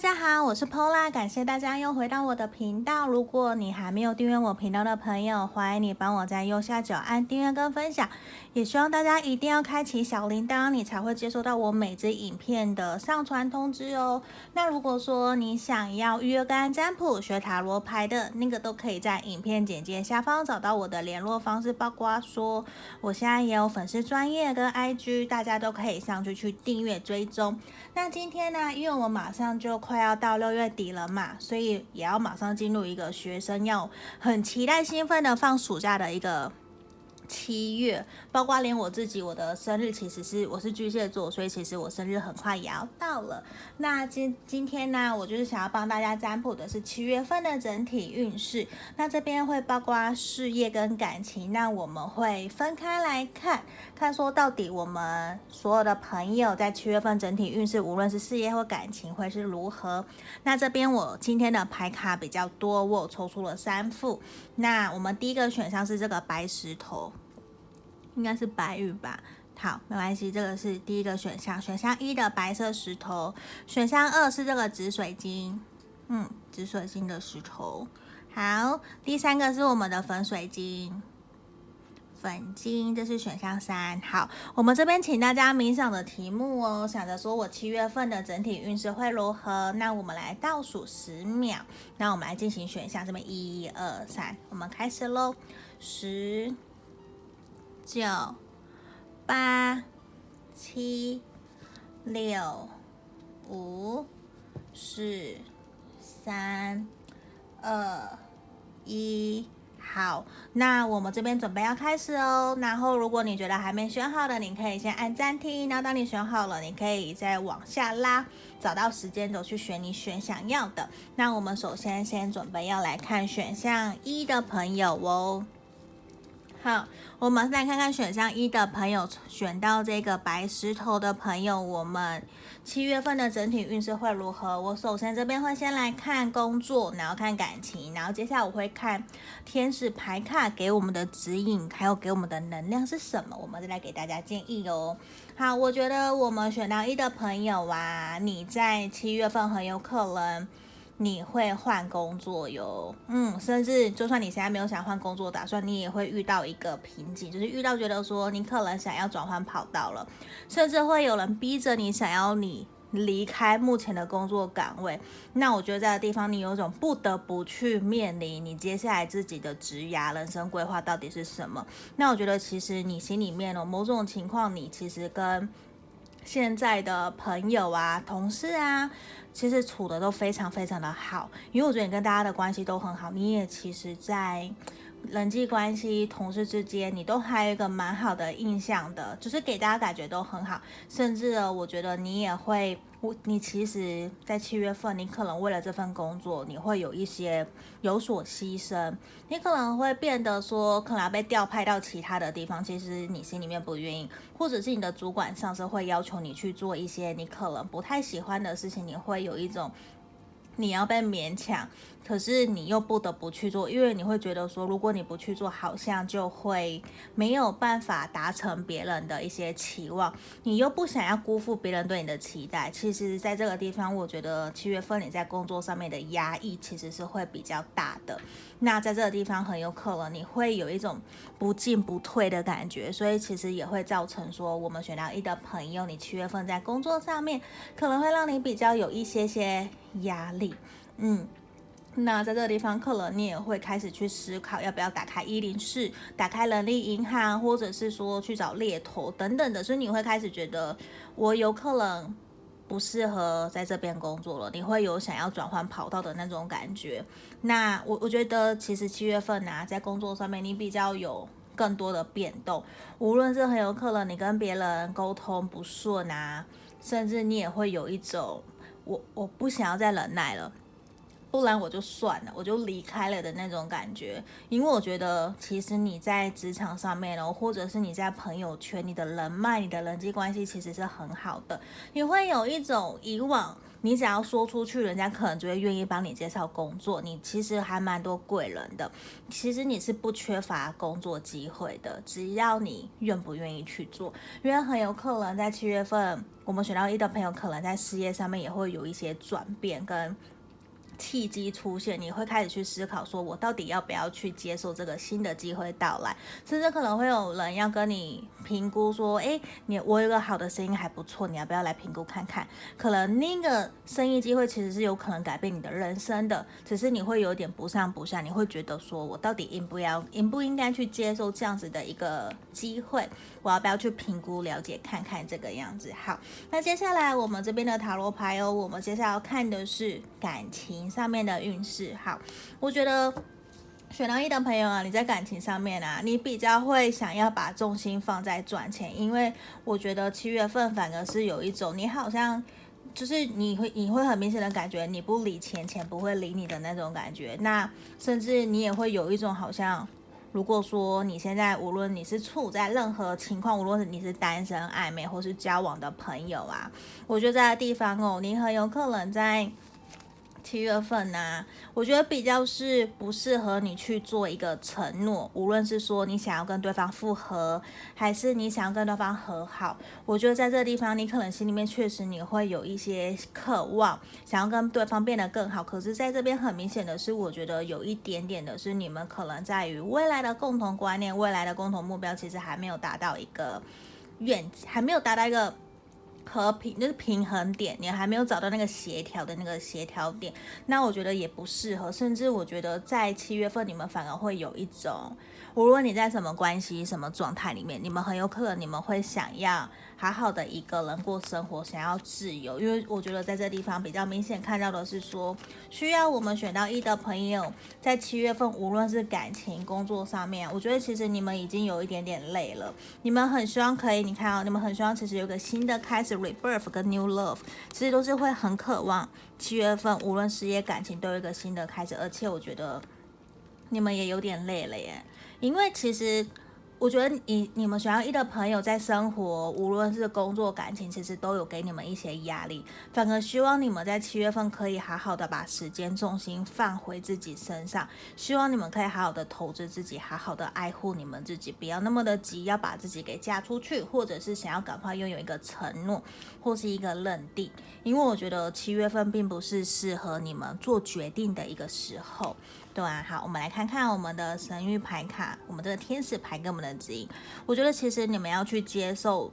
大家好，我是 Pola，感谢大家又回到我的频道。如果你还没有订阅我频道的朋友，欢迎你帮我在右下角按订阅跟分享。也希望大家一定要开启小铃铛，你才会接收到我每支影片的上传通知哦。那如果说你想要预约个案占卜、学塔罗牌的那个，都可以在影片简介下方找到我的联络方式，包括说我现在也有粉丝专业跟 IG，大家都可以上去去订阅追踪。那今天呢，因为我马上就快要到六月底了嘛，所以也要马上进入一个学生要很期待、兴奋的放暑假的一个。七月，包括连我自己，我的生日其实是我是巨蟹座，所以其实我生日很快也要到了。那今今天呢，我就是想要帮大家占卜的是七月份的整体运势。那这边会包括事业跟感情，那我们会分开来看，看说到底我们所有的朋友在七月份整体运势，无论是事业或感情会是如何。那这边我今天的牌卡比较多，我抽出了三副。那我们第一个选项是这个白石头。应该是白玉吧，好，没关系，这个是第一个选项，选项一的白色石头，选项二是这个紫水晶，嗯，紫水晶的石头，好，第三个是我们的粉水晶，粉晶，这是选项三，好，我们这边请大家冥想的题目哦，想着说我七月份的整体运势会如何，那我们来倒数十秒，那我们来进行选项，这边一二三，我们开始喽，十。九、八、七、六、五、四、三、二、一，好，那我们这边准备要开始哦。然后，如果你觉得还没选好的，你可以先按暂停。然后，当你选好了，你可以再往下拉，找到时间轴去选你选想要的。那我们首先先准备要来看选项一的朋友哦。好，我们来看看选项一的朋友，选到这个白石头的朋友，我们七月份的整体运势会如何？我首先这边会先来看工作，然后看感情，然后接下来我会看天使牌卡给我们的指引，还有给我们的能量是什么，我们再来给大家建议哦。好，我觉得我们选到一的朋友啊，你在七月份很有可能。你会换工作哟，嗯，甚至就算你现在没有想换工作打算，你也会遇到一个瓶颈，就是遇到觉得说你可能想要转换跑道了，甚至会有人逼着你想要你离开目前的工作岗位。那我觉得这个地方你有种不得不去面临你接下来自己的职涯人生规划到底是什么。那我觉得其实你心里面哦某种情况，你其实跟现在的朋友啊、同事啊。其实处的都非常非常的好，因为我觉得你跟大家的关系都很好，你也其实，在人际关系、同事之间，你都还有一个蛮好的印象的，就是给大家感觉都很好，甚至，我觉得你也会。我你其实，在七月份，你可能为了这份工作，你会有一些有所牺牲，你可能会变得说，可能被调派到其他的地方，其实你心里面不愿意，或者是你的主管上司会要求你去做一些你可能不太喜欢的事情，你会有一种。你要被勉强，可是你又不得不去做，因为你会觉得说，如果你不去做，好像就会没有办法达成别人的一些期望，你又不想要辜负别人对你的期待。其实，在这个地方，我觉得七月份你在工作上面的压抑其实是会比较大的。那在这个地方，很有可能你会有一种不进不退的感觉，所以其实也会造成说，我们选到一的朋友，你七月份在工作上面可能会让你比较有一些些。压力，嗯，那在这个地方，可能你也会开始去思考，要不要打开一零四，打开人力银行，或者是说去找猎头等等的，所以你会开始觉得我有可能不适合在这边工作了，你会有想要转换跑道的那种感觉。那我我觉得，其实七月份啊，在工作上面你比较有更多的变动，无论是很有可能你跟别人沟通不顺啊，甚至你也会有一种。我我不想要再忍耐了，不然我就算了，我就离开了的那种感觉。因为我觉得，其实你在职场上面哦，或者是你在朋友圈，你的人脉、你的人际关系其实是很好的。你会有一种以往，你只要说出去，人家可能就会愿意帮你介绍工作。你其实还蛮多贵人的，其实你是不缺乏工作机会的，只要你愿不愿意去做。因为很有可能在七月份，我们选到一的朋友，可能在事业上面也会有一些转变跟。契机出现，你会开始去思考，说我到底要不要去接受这个新的机会到来，甚至可能会有人要跟你评估说，诶，你我有个好的生意还不错，你要不要来评估看看？可能那个生意机会其实是有可能改变你的人生的，只是你会有点不上不下，你会觉得说我到底应不要，应不应该去接受这样子的一个机会？我要不要去评估了解看看这个样子？好，那接下来我们这边的塔罗牌哦，我们接下来要看的是感情。上面的运势好，我觉得选到一的朋友啊，你在感情上面啊，你比较会想要把重心放在赚钱，因为我觉得七月份反而是有一种你好像就是你会你会很明显的感觉你不理钱，钱不会理你的那种感觉，那甚至你也会有一种好像，如果说你现在无论你是处在任何情况，无论是你是单身暧昧或是交往的朋友啊，我觉得在地方哦，你很有可能在。七月份呢、我觉得比较是不适合你去做一个承诺，无论是说你想要跟对方复合，还是你想要跟对方和好，我觉得在这个地方，你可能心里面确实你会有一些渴望，想要跟对方变得更好。可是在这边很明显的是，我觉得有一点点的是，你们可能在于未来的共同观念、未来的共同目标，其实还没有达到一个愿，还没有达到一个。和平就是平衡点，你还没有找到那个协调的那个协调点，那我觉得也不适合，甚至我觉得在七月份你们反而会有一种，无论你在什么关系、什么状态里面，你们很有可能你们会想要。好好的一个人过生活，想要自由，因为我觉得在这地方比较明显看到的是说，需要我们选到一的朋友，在七月份无论是感情、工作上面，我觉得其实你们已经有一点点累了，你们很希望可以，你看啊，你们很希望其实有个新的开始，rebirth 跟 new love，其实都是会很渴望七月份无论事业、感情都有一个新的开始，而且我觉得你们也有点累了耶，因为其实。我觉得你你们选到一的朋友在生活，无论是工作、感情，其实都有给你们一些压力。反而希望你们在七月份可以好好的把时间重心放回自己身上，希望你们可以好好的投资自己，好好的爱护你们自己，不要那么的急要把自己给嫁出去，或者是想要赶快拥有一个承诺或是一个认定。因为我觉得七月份并不是适合你们做决定的一个时候。对啊，好，我们来看看我们的神諭牌卡，我们这个天使牌给我们的指引。我觉得其实你们要去接受，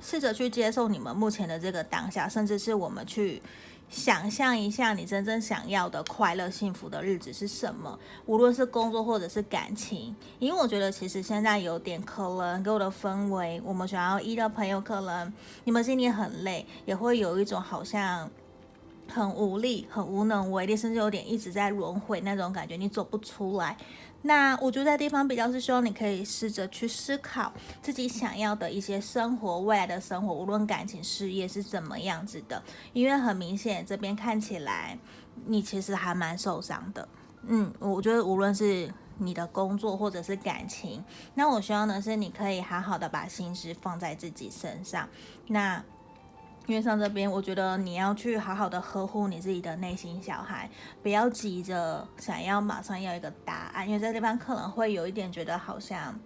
试着去接受你们目前的这个当下，甚至是我们去想象一下你真正想要的快乐、幸福的日子是什么。无论是工作或者是感情，因为我觉得其实现在有点可能给我的氛围，我们想要一的朋友，可能你们心里很累，也会有一种好像。很无力，很无能为力，甚至有点一直在轮回那种感觉，你走不出来。那我觉得在地方比较是希望你可以试着去思考自己想要的一些生活，未来的生活，无论感情、事业是怎么样子的。因为很明显，这边看起来你其实还蛮受伤的。嗯，我觉得无论是你的工作或者是感情，那我希望的是你可以好好的把心思放在自己身上。那。因为上这边，我觉得你要去好好的呵护你自己的内心小孩，不要急着想要马上要一个答案，因为这地方可能会有一点觉得好像，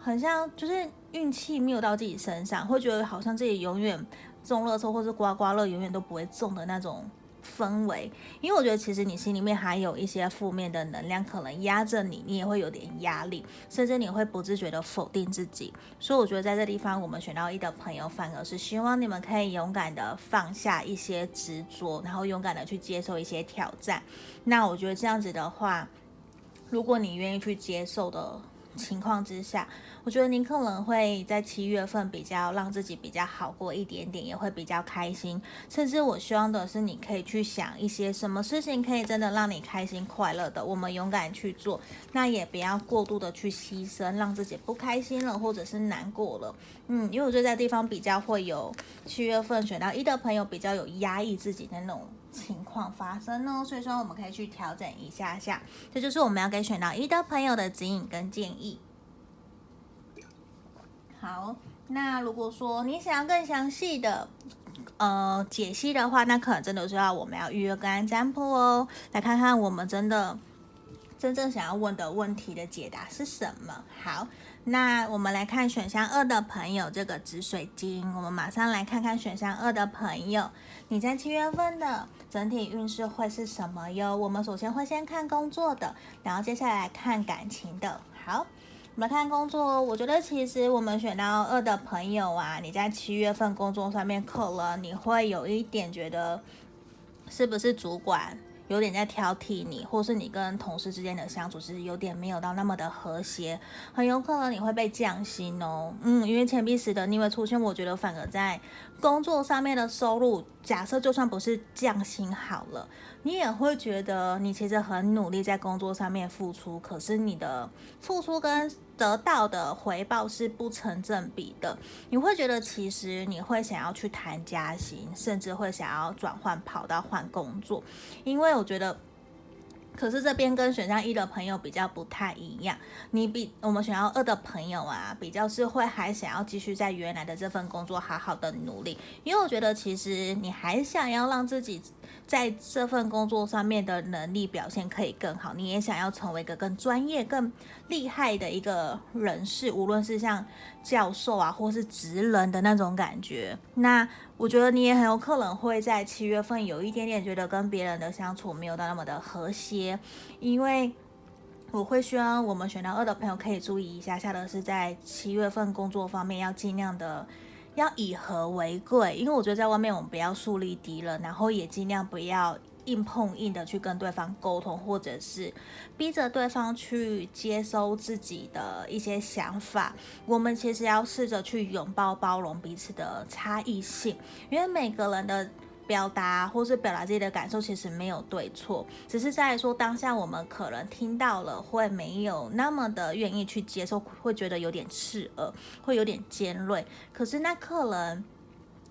很像就是运气没有到自己身上，会觉得好像自己永远中乐透或是刮刮乐永远都不会中的那种。氛围，因为我觉得其实你心里面还有一些负面的能量，可能压着你，你也会有点压力，甚至你会不自觉的否定自己。所以我觉得在这地方，我们选到一的朋友，反而是希望你们可以勇敢的放下一些执着，然后勇敢的去接受一些挑战。那我觉得这样子的话，如果你愿意去接受的情况之下。我觉得您可能会在七月份比较让自己比较好过一点点，也会比较开心。甚至我希望的是，你可以去想一些什么事情可以真的让你开心快乐的，我们勇敢去做。那也不要过度的去牺牲，让自己不开心了或者是难过了。嗯，因为我觉得在地方比较会有七月份选到一的朋友比较有压抑自己的那种情况发生呢？所以说我们可以去调整一下下，这就是我们要给选到一的朋友的指引跟建议。好，那如果说你想要更详细的呃解析的话，那可能真的是要我们要预约个案占卜哦，来看看我们真的真正想要问的问题的解答是什么。好。那我们来看选项二的朋友，这个紫水晶，我们马上来看看选项二的朋友，你在七月份的整体运势会是什么哟？我们首先会先看工作的，然后接下来看感情的。好，我们看工作，我觉得其实我们选到二的朋友啊，你在七月份工作上面可能你会有一点觉得，是不是主管？有点在挑剔你，或是你跟同事之间的相处是有点没有到那么的和谐，很有可能你会被降薪哦。嗯，因为钱币十的逆位出现，我觉得反而在工作上面的收入，假设就算不是降薪好了，你也会觉得你其实很努力在工作上面付出，可是你的付出跟得到的回报是不成正比的，你会觉得其实你会想要去谈加薪，甚至会想要转换跑道换工作，因为我觉得。可是这边跟选项一的朋友比较不太一样，你比我们选项二的朋友啊，比较是会还想要继续在原来的这份工作好好的努力，因为我觉得其实你还想要让自己在这份工作上面的能力表现可以更好，你也想要成为一个更专业、更厉害的一个人士，无论是像教授啊，或是职人的那种感觉，那。我觉得你也很有可能会在七月份有一点点觉得跟别人的相处没有到那么的和谐，因为我会希望我们选到二的朋友可以注意一下下的是在七月份工作方面要尽量的要以和为贵，因为我觉得在外面我们不要树立敌人，然后也尽量不要。硬碰硬的去跟对方沟通，或者是逼着对方去接收自己的一些想法。我们其实要试着去拥抱、包容彼此的差异性，因为每个人的表达或是表达自己的感受，其实没有对错，只是在说当下我们可能听到了，会没有那么的愿意去接受，会觉得有点刺耳，会有点尖锐。可是那可能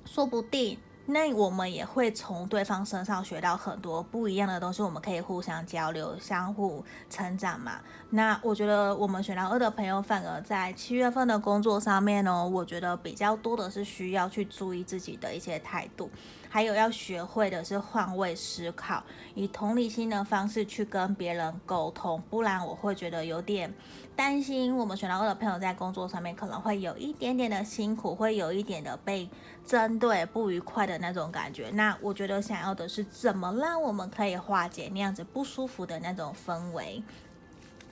说不定。那我们也会从对方身上学到很多不一样的东西，我们可以互相交流、相互成长嘛。那我觉得我们选到二的朋友，反而在七月份的工作上面呢，我觉得比较多的是需要去注意自己的一些态度。还有要学会的是换位思考，以同理心的方式去跟别人沟通，不然我会觉得有点担心。我们选到二的朋友在工作上面可能会有一点点的辛苦，会有一点的被针对、不愉快的那种感觉。那我觉得想要的是怎么让我们可以化解那样子不舒服的那种氛围。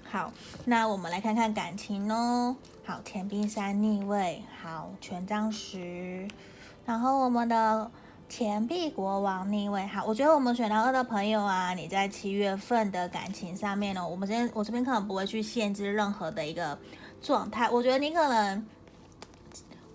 好，那我们来看看感情哦。好，钱币三逆位，好，权杖十，然后我们的。钱币国王逆位，哈，我觉得我们选到二的朋友啊，你在七月份的感情上面呢，我们这边我这边可能不会去限制任何的一个状态，我觉得你可能。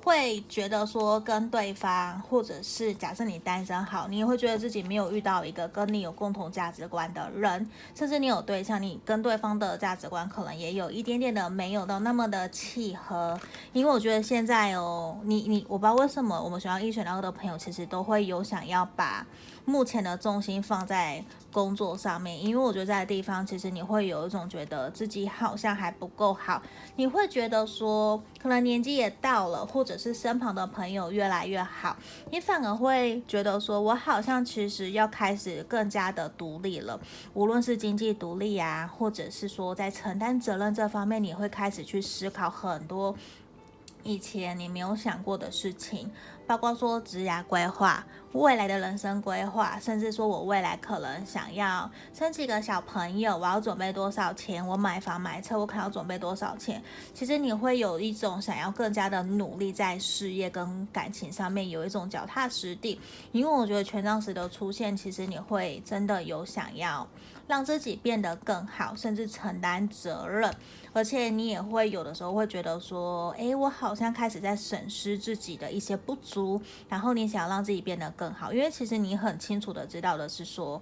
会觉得说跟对方，或者是假设你单身好，你也会觉得自己没有遇到一个跟你有共同价值观的人，甚至你有对象，你跟对方的价值观可能也有一点点的没有到那么的契合。因为我觉得现在哦，你你我不知道为什么我们学校一选到二的朋友其实都会有想要把目前的重心放在工作上面，因为我觉得在地方其实你会有一种觉得自己好像还不够好，你会觉得说可能年纪也到了，或者是身旁的朋友越来越好，你反而会觉得说我好像其实要开始更加的独立了，无论是经济独立啊，或者是说在承担责任这方面，你会开始去思考很多以前你没有想过的事情。包括说职涯规划、未来的人生规划，甚至说我未来可能想要生几个小朋友，我要准备多少钱？我买房买车，我可能要准备多少钱？其实你会有一种想要更加的努力在事业跟感情上面有一种脚踏实地，因为我觉得权杖十的出现，其实你会真的有想要让自己变得更好，甚至承担责任。而且你也会有的时候会觉得说，诶，我好像开始在审视自己的一些不足，然后你想要让自己变得更好，因为其实你很清楚的知道的是说，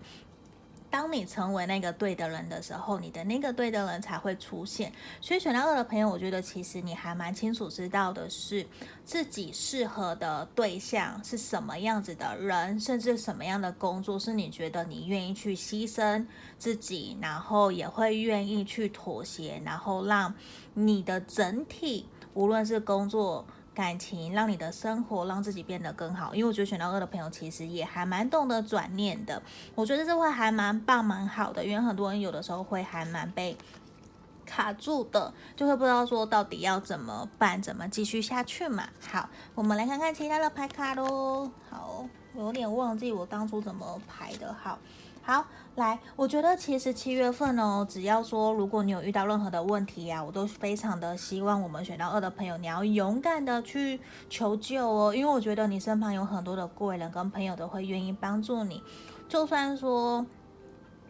当你成为那个对的人的时候，你的那个对的人才会出现。所以选到二的朋友，我觉得其实你还蛮清楚知道的是自己适合的对象是什么样子的人，甚至什么样的工作是你觉得你愿意去牺牲自己，然后也会愿意去妥协，然后让你的整体，无论是工作。感情让你的生活让自己变得更好，因为我觉得选到二的朋友其实也还蛮懂得转念的，我觉得这会还蛮棒蛮好的，因为很多人有的时候会还蛮被卡住的，就会不知道说到底要怎么办，怎么继续下去嘛。好，我们来看看其他的牌卡喽。好，我有点忘记我当初怎么排的。好。好，来，我觉得其实七月份哦，只要说如果你有遇到任何的问题啊，我都非常的希望我们选到二的朋友，你要勇敢的去求救哦，因为我觉得你身旁有很多的贵人跟朋友都会愿意帮助你。就算说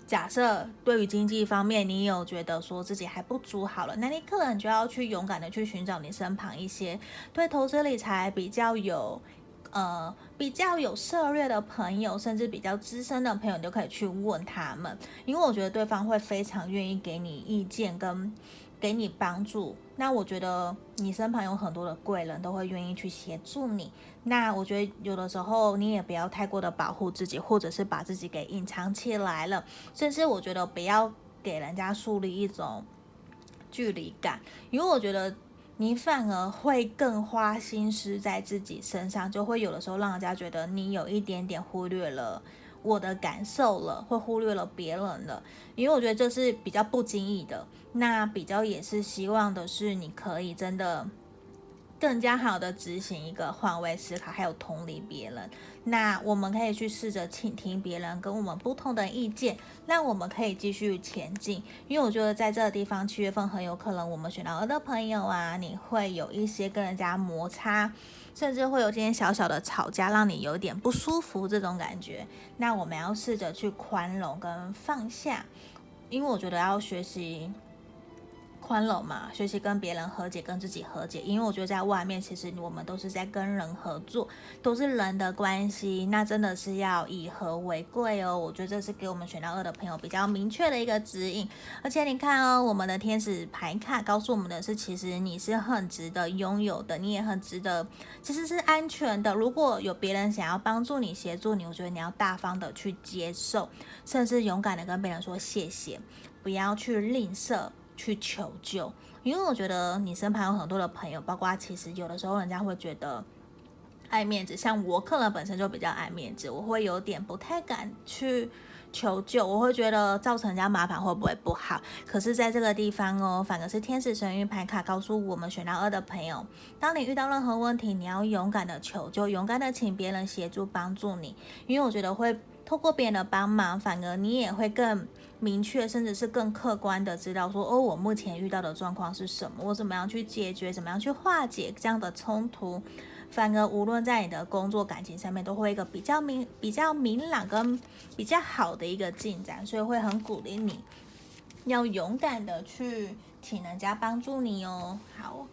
假设对于经济方面你有觉得说自己还不足好了，那你可能就要去勇敢的去寻找你身旁一些对投资理财比较有。呃，比较有涉略的朋友，甚至比较资深的朋友，你都可以去问他们，因为我觉得对方会非常愿意给你意见跟给你帮助。那我觉得你身旁有很多的贵人都会愿意去协助你。那我觉得有的时候你也不要太过的保护自己，或者是把自己给隐藏起来了，甚至我觉得不要给人家树立一种距离感，因为我觉得。你反而会更花心思在自己身上，就会有的时候让人家觉得你有一点点忽略了我的感受了，会忽略了别人了。因为我觉得这是比较不经意的，那比较也是希望的是你可以真的。更加好的执行一个换位思考，还有同理别人。那我们可以去试着倾听别人跟我们不同的意见，让我们可以继续前进。因为我觉得在这个地方，七月份很有可能我们选到的朋友啊，你会有一些跟人家摩擦，甚至会有今天小小的吵架，让你有点不舒服这种感觉。那我们要试着去宽容跟放下，因为我觉得要学习。宽容嘛，学习跟别人和解，跟自己和解。因为我觉得在外面，其实我们都是在跟人合作，都是人的关系，那真的是要以和为贵哦。我觉得这是给我们选到二的朋友比较明确的一个指引。而且你看哦，我们的天使牌卡告诉我们的是，其实你是很值得拥有的，你也很值得，其实是安全的。如果有别人想要帮助你、协助你，我觉得你要大方的去接受，甚至勇敢的跟别人说谢谢，不要去吝啬。去求救，因为我觉得你身旁有很多的朋友，包括其实有的时候人家会觉得爱面子，像我可能本身就比较爱面子，我会有点不太敢去求救，我会觉得造成人家麻烦会不会不好？可是在这个地方哦，反而是天使神諭牌卡告诉我们选到二的朋友，当你遇到任何问题，你要勇敢的求救，勇敢的请别人协助帮助你，因为我觉得会透过别人的帮忙，反而你也会更。明确，甚至是更客观的知道说，哦，我目前遇到的状况是什么，我怎么样去解决，怎么样去化解这样的冲突，反而无论在你的工作、感情上面，都会一个比较明、比较明朗跟比较好的一个进展，所以会很鼓励你，要勇敢的去请人家帮助你哦。好，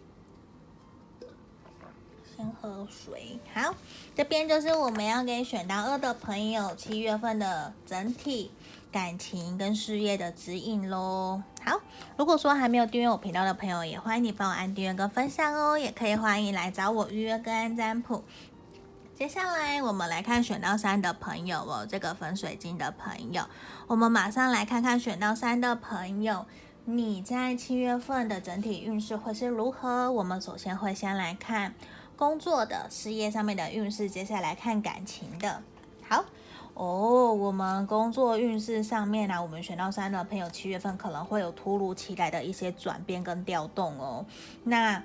先喝水。好，这边就是我们要给选到二的朋友七月份的整体。感情跟事业的指引喽。好，如果说还没有订阅我频道的朋友，也欢迎你帮我按订阅跟分享哦。也可以欢迎来找我预约个案占卜。接下来我们来看选到三的朋友哦，这个粉水晶的朋友，我们马上来看看选到三的朋友，你在七月份的整体运势会是如何？我们首先会先来看工作的事业上面的运势，接下来看感情的。好。哦，我们工作运势上面呢、我们选到三的朋友，七月份可能会有突如其来的一些转变跟调动哦。那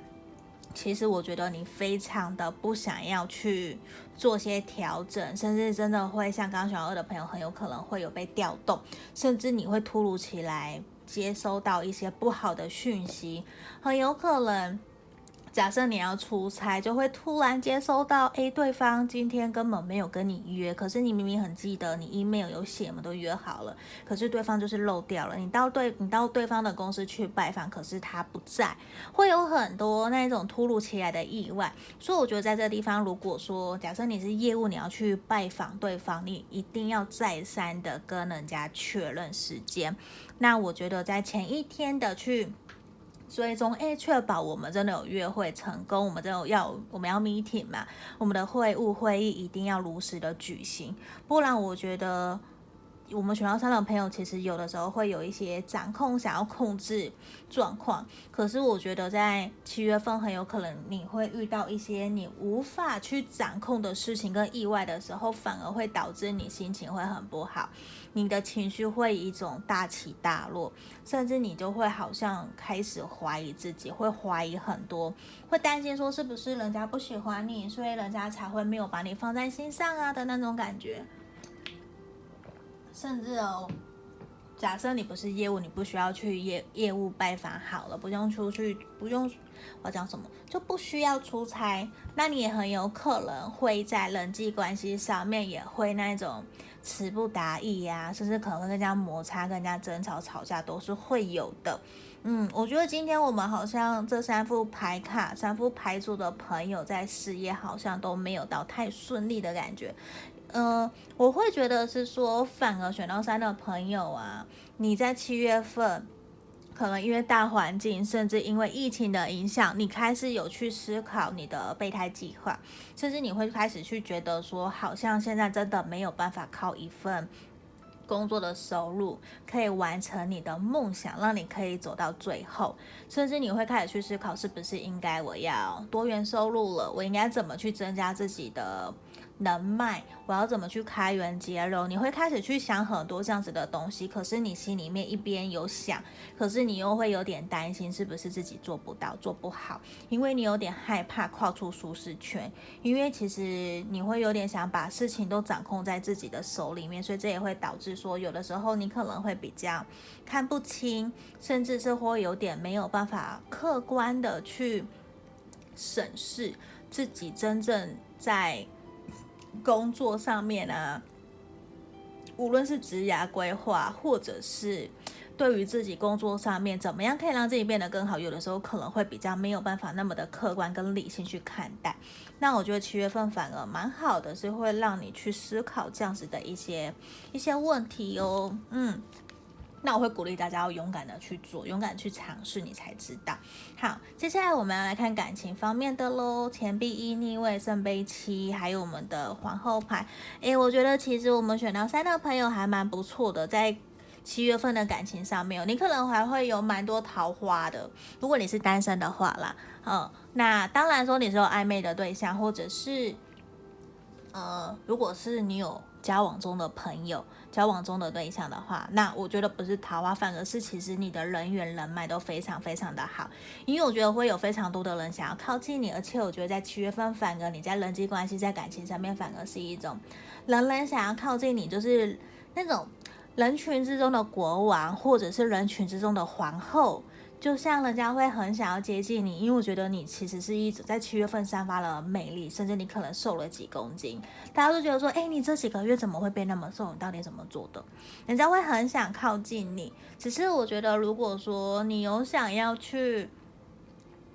其实我觉得你非常的不想要去做些调整，甚至真的会像刚选到二的朋友，很有可能会有被调动，甚至你会突如其来接收到一些不好的讯息，很有可能。假设你要出差，就会突然接收到，哎，对方今天根本没有跟你约，可是你明明很记得，你 email 有写嘛，都约好了，可是对方就是漏掉了。你到对，你到对方的公司去拜访，可是他不在，会有很多那种突如其来的意外。所以我觉得在这个地方，如果说假设你是业务，你要去拜访对方，你一定要再三的跟人家确认时间。那我觉得在前一天的去。追踪，哎，确保我们真的有约会成功，我们真的要我们要 meeting 嘛，我们的会务会议一定要如实的举行，不然我觉得。我们选到三的朋友，其实有的时候会有一些掌控，想要控制状况。可是我觉得在七月份很有可能你会遇到一些你无法去掌控的事情跟意外的时候，反而会导致你心情会很不好，你的情绪会一种大起大落，甚至你就会好像开始怀疑自己，会怀疑很多，会担心说是不是人家不喜欢你，所以人家才会没有把你放在心上啊的那种感觉。甚至哦，假设你不是业务，你不需要去业业务拜访好了，不用出去，不用我讲什么，就不需要出差，那你也很有可能会在人际关系上面也会那种词不达意呀，甚至可能会跟人家摩擦、跟人家争吵、吵架都是会有的。嗯，我觉得今天我们好像这三副牌卡、三副牌组的朋友在事业好像都没有到太顺利的感觉。嗯、我会觉得是说，反而选到三的朋友啊，你在七月份，可能因为大环境，甚至因为疫情的影响，你开始有去思考你的备胎计划，甚至你会开始去觉得说，好像现在真的没有办法靠一份工作的收入可以完成你的梦想，让你可以走到最后，甚至你会开始去思考，是不是应该我要多元收入了，我应该怎么去增加自己的。能卖，我要怎么去开源节流？你会开始去想很多这样子的东西，可是你心里面一边有想，可是你又会有点担心，是不是自己做不到、做不好？因为你有点害怕跨出舒适圈，因为其实你会有点想把事情都掌控在自己的手里面，所以这也会导致说，有的时候你可能会比较看不清，甚至是会有点没有办法客观的去审视自己真正在。工作上面啊，无论是职涯规划，或者是对于自己工作上面怎么样可以让自己变得更好，有的时候可能会比较没有办法那么的客观跟理性去看待。那我觉得七月份反而蛮好的，是会让你去思考这样子的一些一些问题哦，嗯。那我会鼓励大家要勇敢的去做，勇敢去尝试，你才知道。好，接下来我们要来看感情方面的喽。钱币一逆位，圣杯七，还有我们的皇后牌。诶，我觉得其实我们选到三的朋友还蛮不错的，在七月份的感情上面，你可能还会有蛮多桃花的。如果你是单身的话啦，嗯，那当然说你是有暧昧的对象，或者是，呃，如果是你有交往中的朋友。交往中的对象的话，那我觉得不是桃花，反而是其实你的人缘人脉都非常非常的好，因为我觉得会有非常多的人想要靠近你，而且我觉得在七月份反而你在人际关系在感情上面反而是一种人人想要靠近你，就是那种人群之中的国王，或者是人群之中的皇后。就像人家会很想要接近你，因为我觉得你其实是一直在七月份散发了魅力，甚至你可能瘦了几公斤，大家都觉得说，哎，你这几个月怎么会变那么瘦？你到底怎么做的？人家会很想靠近你。只是我觉得，如果说你有想要去。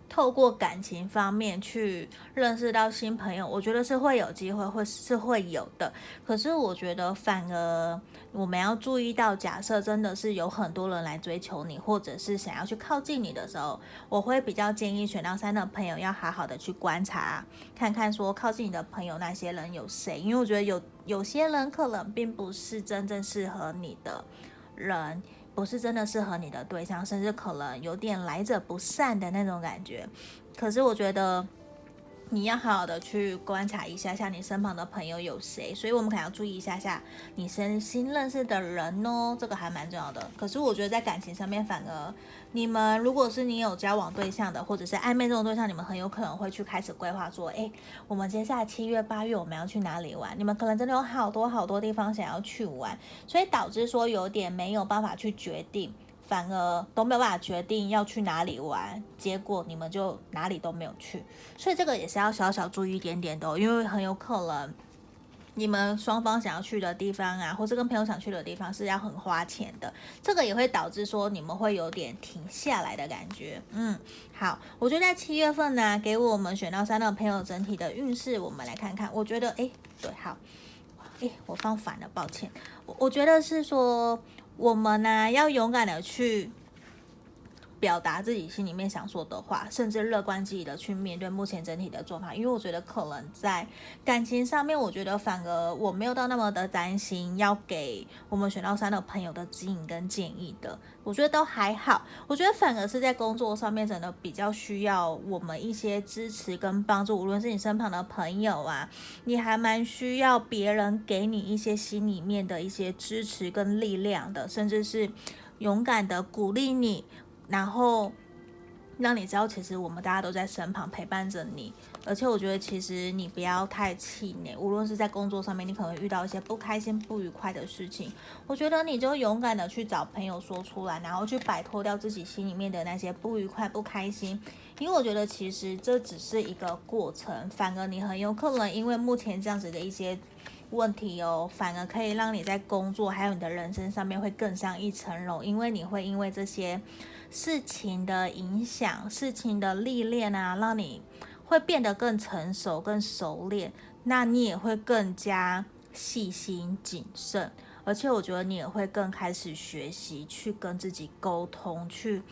透过感情方面去认识到新朋友，我觉得是会有机会，会是会有的。可是我觉得反而我们要注意到，假设真的是有很多人来追求你，或者是想要去靠近你的时候，我会比较建议选到三的朋友要好好的去观察，看看说靠近你的朋友那些人有谁，因为我觉得有有些人可能并不是真正适合你的人。不是真的适合你的对象，甚至可能有点来者不善的那种感觉。可是我觉得。你要好好的去观察一下，像你身旁的朋友有谁，所以我们可能要注意一下下你身新认识的人哦，这个还蛮重要的。可是我觉得在感情上面，反而你们如果是你有交往对象的，或者是暧昧这种对象，你们很有可能会去开始规划说，诶，我们接下来七月八月我们要去哪里玩？你们可能真的有好多好多地方想要去玩，所以导致说有点没有办法去决定。反而都没有办法决定要去哪里玩，结果你们就哪里都没有去，所以这个也是要小小注意一点点的，因为很有可能你们双方想要去的地方啊，或是跟朋友想去的地方是要很花钱的，这个也会导致说你们会有点停下来的感觉。嗯，好，我觉得在七月份呢，给我们选到三的朋友整体的运势，我们来看看。我觉得，诶，对，好，诶，我放反了，抱歉，我我觉得是说。我们呢，要勇敢的去表达自己心里面想说的话，甚至乐观积极的去面对目前整体的状态。因为我觉得可能在感情上面，我觉得反而我没有到那么的担心，要给我们选到三的朋友的指引跟建议的，我觉得都还好。我觉得反而是在工作上面，真的比较需要我们一些支持跟帮助。无论是你身旁的朋友啊，你还蛮需要别人给你一些心里面的一些支持跟力量的，甚至是勇敢的鼓励你。然后让你知道，其实我们大家都在身旁陪伴着你。而且我觉得，其实你不要太气馁。无论是在工作上面，你可能遇到一些不开心、不愉快的事情，我觉得你就勇敢的去找朋友说出来，然后去摆脱掉自己心里面的那些不愉快、不开心。因为我觉得，其实这只是一个过程，反而你很有可能因为目前这样子的一些问题哦，反而可以让你在工作还有你的人生上面会更上一层楼，因为你会因为这些。事情的影响，事情的历练啊，让你会变得更成熟、更熟练。那你也会更加细心谨慎，而且我觉得你也会更开始学习去跟自己沟通，去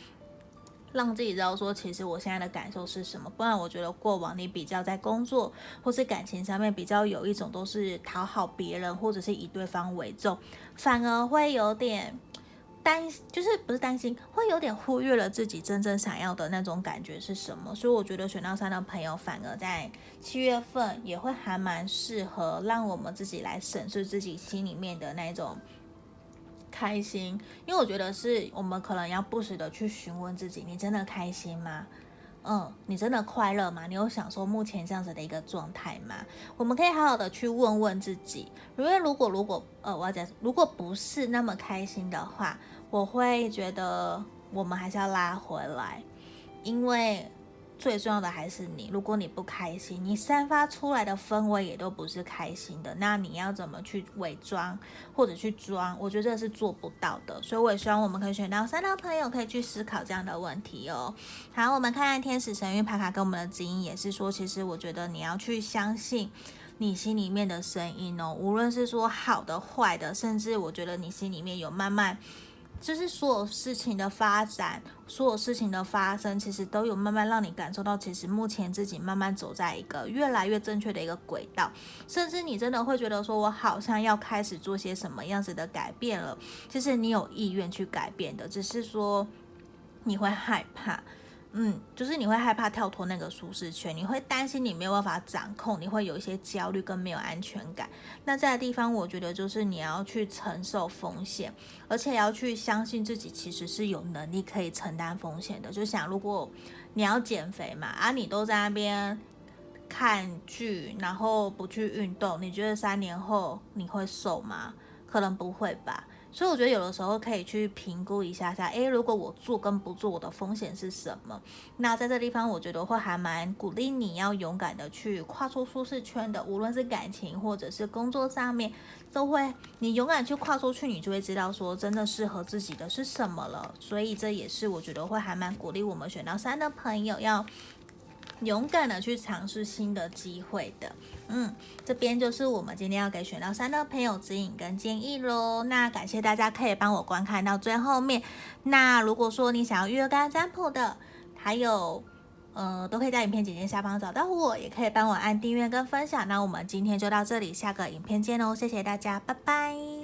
让自己知道说，其实我现在的感受是什么。不然，我觉得过往你比较在工作或是感情上面比较有一种都是讨好别人，或者是以对方为重，反而会有点。担就是不是担心，会有点忽略了自己真正想要的那种感觉是什么，所以我觉得选到三的朋友反而在七月份也会还蛮适合让我们自己来审视自己心里面的那种开心，因为我觉得是我们可能要不时的去询问自己，你真的开心吗？嗯，你真的快乐吗？你有享受目前这样子的一个状态吗？我们可以好好的去问问自己，因为如果如果呃，我要讲，如果不是那么开心的话，我会觉得我们还是要拉回来，因为。最重要的还是你，如果你不开心，你散发出来的氛围也都不是开心的，那你要怎么去伪装或者去装？我觉得这是做不到的，所以我也希望我们可以选到三的朋友可以去思考这样的问题哦。好，我们看看天使神諭牌卡跟我们的指引，也是说，其实我觉得你要去相信你心里面的声音哦，无论是说好的坏的，甚至我觉得你心里面有慢慢。就是所有事情的发展，所有事情的发生，其实都有慢慢让你感受到，其实目前自己慢慢走在一个越来越正确的一个轨道，甚至你真的会觉得说，我好像要开始做些什么样子的改变了。其实你有意愿去改变的，只是说你会害怕。嗯，就是你会害怕跳脱那个舒适圈，你会担心你没有办法掌控，你会有一些焦虑跟没有安全感。那这个地方，我觉得就是你要去承受风险，而且要去相信自己其实是有能力可以承担风险的。就想如果你要减肥嘛，啊，你都在那边看剧，然后不去运动，你觉得三年后你会瘦吗？可能不会吧。所以我觉得有的时候可以去评估一下下，诶，如果我做跟不做，我的风险是什么？那在这地方，我觉得会还蛮鼓励你要勇敢的去跨出舒适圈的，无论是感情或者是工作上面，都会你勇敢去跨出去，你就会知道说真的适合自己的是什么了。所以这也是我觉得会还蛮鼓励我们选到三的朋友要。勇敢的去尝试新的机会的，嗯，这边就是我们今天要给选到三的朋友指引跟建议喽。那感谢大家可以帮我观看到最后面。那如果说你想要预约个案占卜的，还有，呃，都可以在影片简介下方找到我，也可以帮我按订阅跟分享。那我们今天就到这里，下个影片见喽，谢谢大家，拜拜。